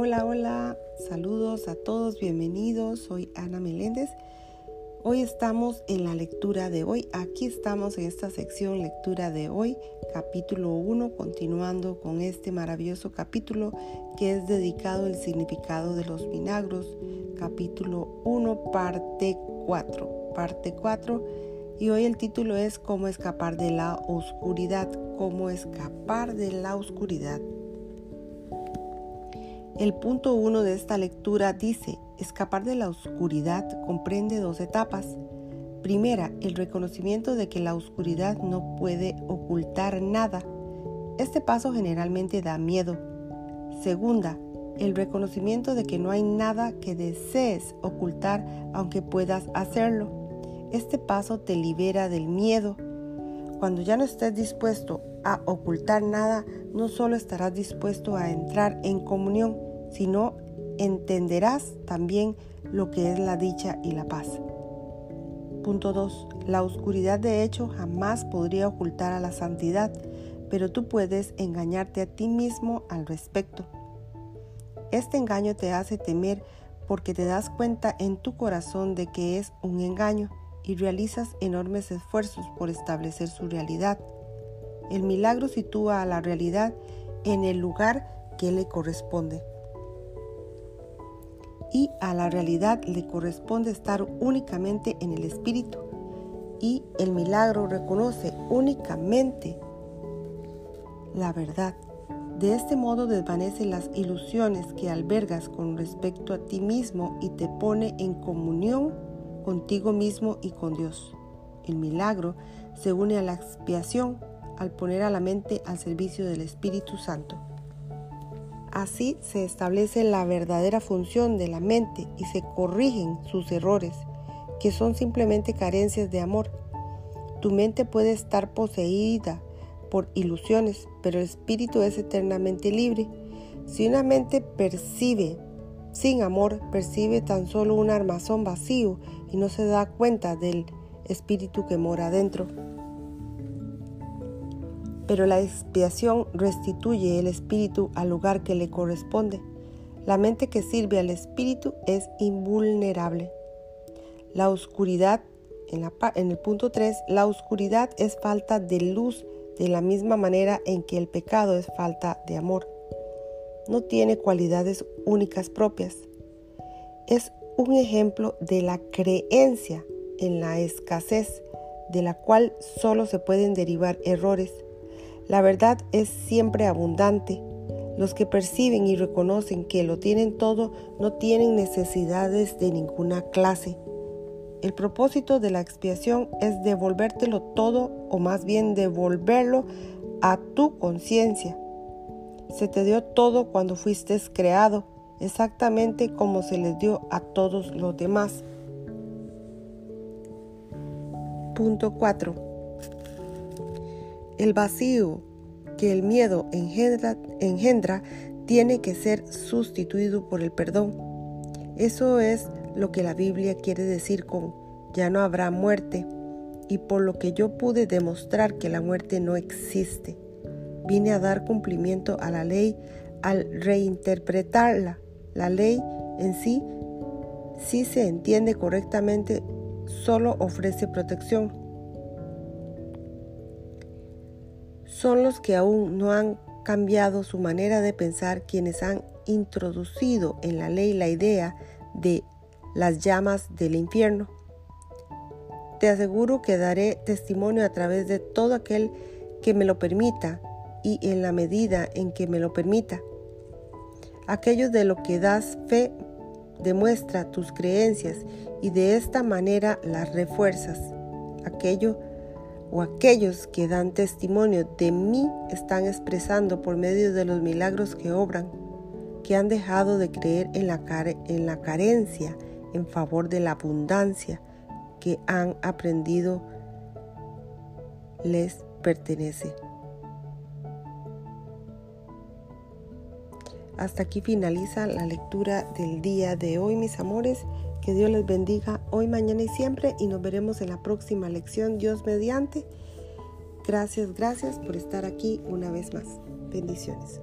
Hola, hola, saludos a todos, bienvenidos. Soy Ana Meléndez. Hoy estamos en la lectura de hoy. Aquí estamos en esta sección lectura de hoy, capítulo 1, continuando con este maravilloso capítulo que es dedicado al significado de los milagros. Capítulo 1, parte 4. Parte 4. Y hoy el título es Cómo escapar de la oscuridad. Cómo escapar de la oscuridad. El punto 1 de esta lectura dice, escapar de la oscuridad comprende dos etapas. Primera, el reconocimiento de que la oscuridad no puede ocultar nada. Este paso generalmente da miedo. Segunda, el reconocimiento de que no hay nada que desees ocultar aunque puedas hacerlo. Este paso te libera del miedo. Cuando ya no estés dispuesto a ocultar nada, no solo estarás dispuesto a entrar en comunión, sino entenderás también lo que es la dicha y la paz. Punto 2. La oscuridad de hecho jamás podría ocultar a la santidad, pero tú puedes engañarte a ti mismo al respecto. Este engaño te hace temer porque te das cuenta en tu corazón de que es un engaño y realizas enormes esfuerzos por establecer su realidad. El milagro sitúa a la realidad en el lugar que le corresponde y a la realidad le corresponde estar únicamente en el espíritu y el milagro reconoce únicamente la verdad. De este modo desvanece las ilusiones que albergas con respecto a ti mismo y te pone en comunión contigo mismo y con Dios. El milagro se une a la expiación al poner a la mente al servicio del Espíritu Santo. Así se establece la verdadera función de la mente y se corrigen sus errores, que son simplemente carencias de amor. Tu mente puede estar poseída por ilusiones, pero el espíritu es eternamente libre. Si una mente percibe sin amor, percibe tan solo un armazón vacío y no se da cuenta del espíritu que mora dentro pero la expiación restituye el espíritu al lugar que le corresponde. La mente que sirve al espíritu es invulnerable. La oscuridad, en, el punto 3, la oscuridad es falta de luz de la misma manera en que el pecado es falta de amor. No tiene cualidades únicas propias. Es un ejemplo de la creencia en la escasez, de la cual solo se pueden derivar errores la verdad es siempre abundante. Los que perciben y reconocen que lo tienen todo no tienen necesidades de ninguna clase. El propósito de la expiación es devolvértelo todo o más bien devolverlo a tu conciencia. Se te dio todo cuando fuiste creado, exactamente como se les dio a todos los demás. Punto 4 el vacío que el miedo engendra, tiene que ser sustituido por el perdón. Eso es lo que la Biblia quiere decir con ya no habrá muerte y por lo que yo pude demostrar que la muerte no existe. Vine a dar cumplimiento a la ley al reinterpretarla. La ley en sí, si se entiende correctamente, solo ofrece protección son los que aún no han cambiado su manera de pensar quienes han introducido en la ley la idea de las llamas del infierno. Te aseguro que daré testimonio a través de todo aquel que me lo permita y en la medida en que me lo permita. Aquello de lo que das fe demuestra tus creencias y de esta manera las refuerzas. Aquello o aquellos que dan testimonio de mí están expresando por medio de los milagros que obran, que han dejado de creer en la, en la carencia en favor de la abundancia que han aprendido les pertenece. Hasta aquí finaliza la lectura del día de hoy, mis amores. Que Dios les bendiga hoy, mañana y siempre y nos veremos en la próxima lección, Dios mediante. Gracias, gracias por estar aquí una vez más. Bendiciones.